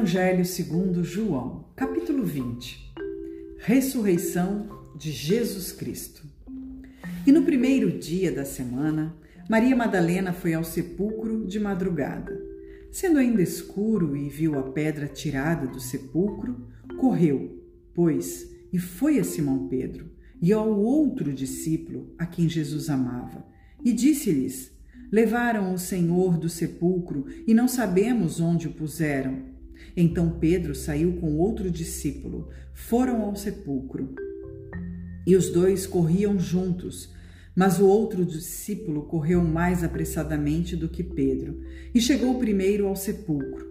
Evangelho segundo João, capítulo 20. Ressurreição de Jesus Cristo. E no primeiro dia da semana, Maria Madalena foi ao sepulcro de madrugada. Sendo ainda escuro e viu a pedra tirada do sepulcro, correu, pois, e foi a Simão Pedro e ao outro discípulo a quem Jesus amava, e disse-lhes: Levaram o Senhor do sepulcro e não sabemos onde o puseram. Então Pedro saiu com outro discípulo, foram ao sepulcro. E os dois corriam juntos, mas o outro discípulo correu mais apressadamente do que Pedro e chegou primeiro ao sepulcro.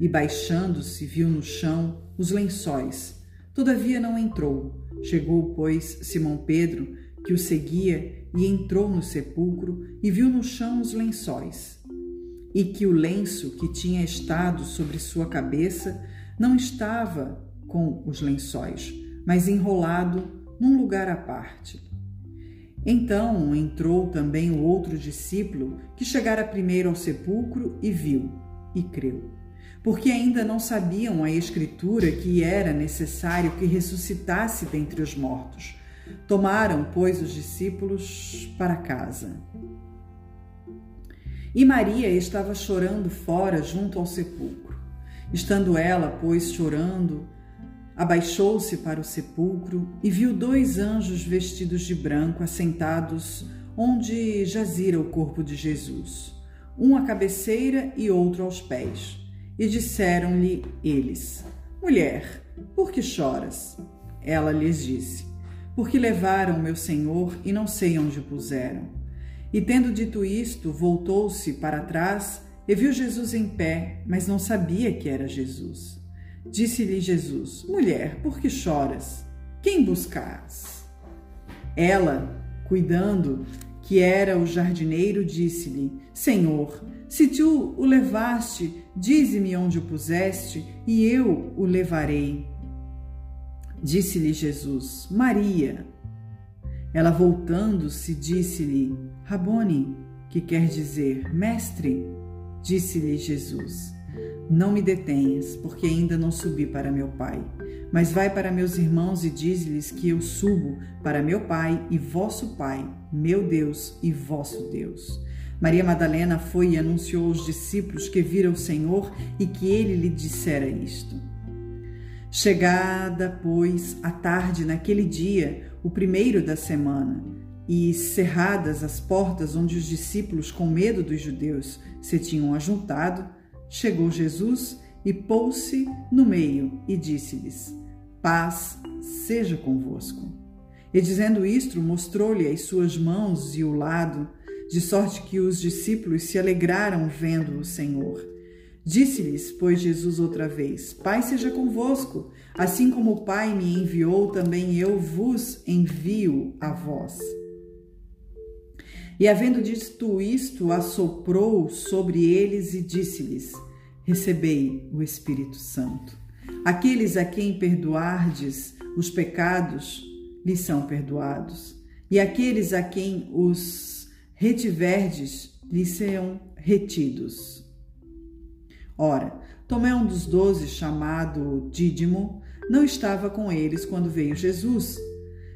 E baixando-se, viu no chão os lençóis. Todavia não entrou. Chegou, pois, Simão Pedro, que o seguia, e entrou no sepulcro e viu no chão os lençóis, e que o lenço que tinha estado sobre sua cabeça não estava com os lençóis, mas enrolado num lugar à parte. Então entrou também o outro discípulo, que chegara primeiro ao sepulcro e viu, e creu. Porque ainda não sabiam a Escritura que era necessário que ressuscitasse dentre os mortos. Tomaram, pois, os discípulos para casa. E Maria estava chorando fora, junto ao sepulcro. Estando ela, pois, chorando, abaixou-se para o sepulcro e viu dois anjos vestidos de branco assentados onde jazira o corpo de Jesus, um à cabeceira e outro aos pés. E disseram-lhe eles: Mulher, por que choras? Ela lhes disse: porque levaram meu senhor e não sei onde o puseram. E tendo dito isto, voltou-se para trás e viu Jesus em pé, mas não sabia que era Jesus. Disse-lhe Jesus: Mulher, por que choras? Quem buscas? Ela, cuidando que era o jardineiro, disse-lhe: Senhor, se tu o levaste, dize-me onde o puseste, e eu o levarei. Disse-lhe Jesus: Maria. Ela voltando-se, disse-lhe: Rabone, que quer dizer mestre. Disse-lhe Jesus: Não me detenhas, porque ainda não subi para meu Pai. Mas vai para meus irmãos e diz-lhes que eu subo para meu Pai e vosso Pai, meu Deus e vosso Deus. Maria Madalena foi e anunciou aos discípulos que viram o Senhor e que ele lhe dissera isto. Chegada, pois, a tarde naquele dia, o primeiro da semana, e cerradas as portas onde os discípulos, com medo dos judeus, se tinham ajuntado, chegou Jesus e pôs-se no meio e disse-lhes: Paz seja convosco. E dizendo isto, mostrou-lhe as suas mãos e o lado, de sorte que os discípulos se alegraram vendo o Senhor. Disse-lhes, pois, Jesus outra vez: Pai seja convosco, assim como o Pai me enviou, também eu vos envio a vós. E havendo dito isto, assoprou sobre eles e disse-lhes: Recebei o Espírito Santo. Aqueles a quem perdoardes os pecados, lhes são perdoados, e aqueles a quem os retiverdes, lhes serão retidos. Ora, Tomé, um dos doze, chamado Dídimo, não estava com eles quando veio Jesus.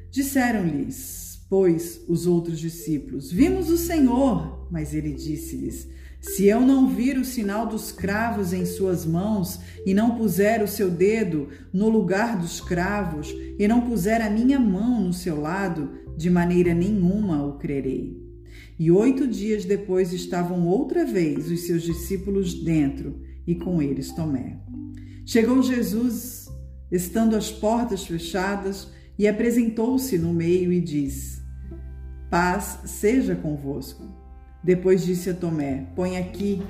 Disseram-lhes, pois, os outros discípulos: Vimos o Senhor. Mas ele disse-lhes: Se eu não vir o sinal dos cravos em suas mãos, e não puser o seu dedo no lugar dos cravos, e não puser a minha mão no seu lado, de maneira nenhuma o crerei. E oito dias depois estavam outra vez os seus discípulos dentro e com eles Tomé. Chegou Jesus, estando as portas fechadas, e apresentou-se no meio e disse: Paz seja convosco. Depois disse a Tomé: Põe aqui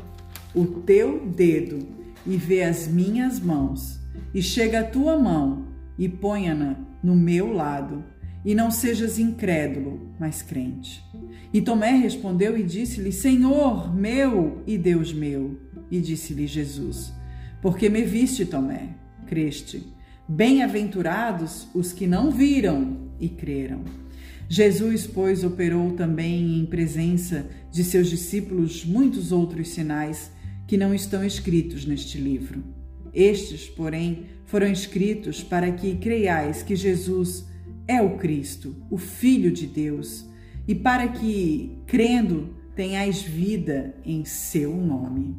o teu dedo e vê as minhas mãos, e chega a tua mão e ponha-na no meu lado, e não sejas incrédulo, mas crente. E Tomé respondeu e disse-lhe: Senhor meu e Deus meu. E disse-lhe Jesus: Porque me viste, Tomé, creste. Bem-aventurados os que não viram e creram. Jesus, pois, operou também em presença de seus discípulos muitos outros sinais que não estão escritos neste livro. Estes, porém, foram escritos para que creiais que Jesus é o Cristo, o Filho de Deus, e para que, crendo, tenhais vida em seu nome.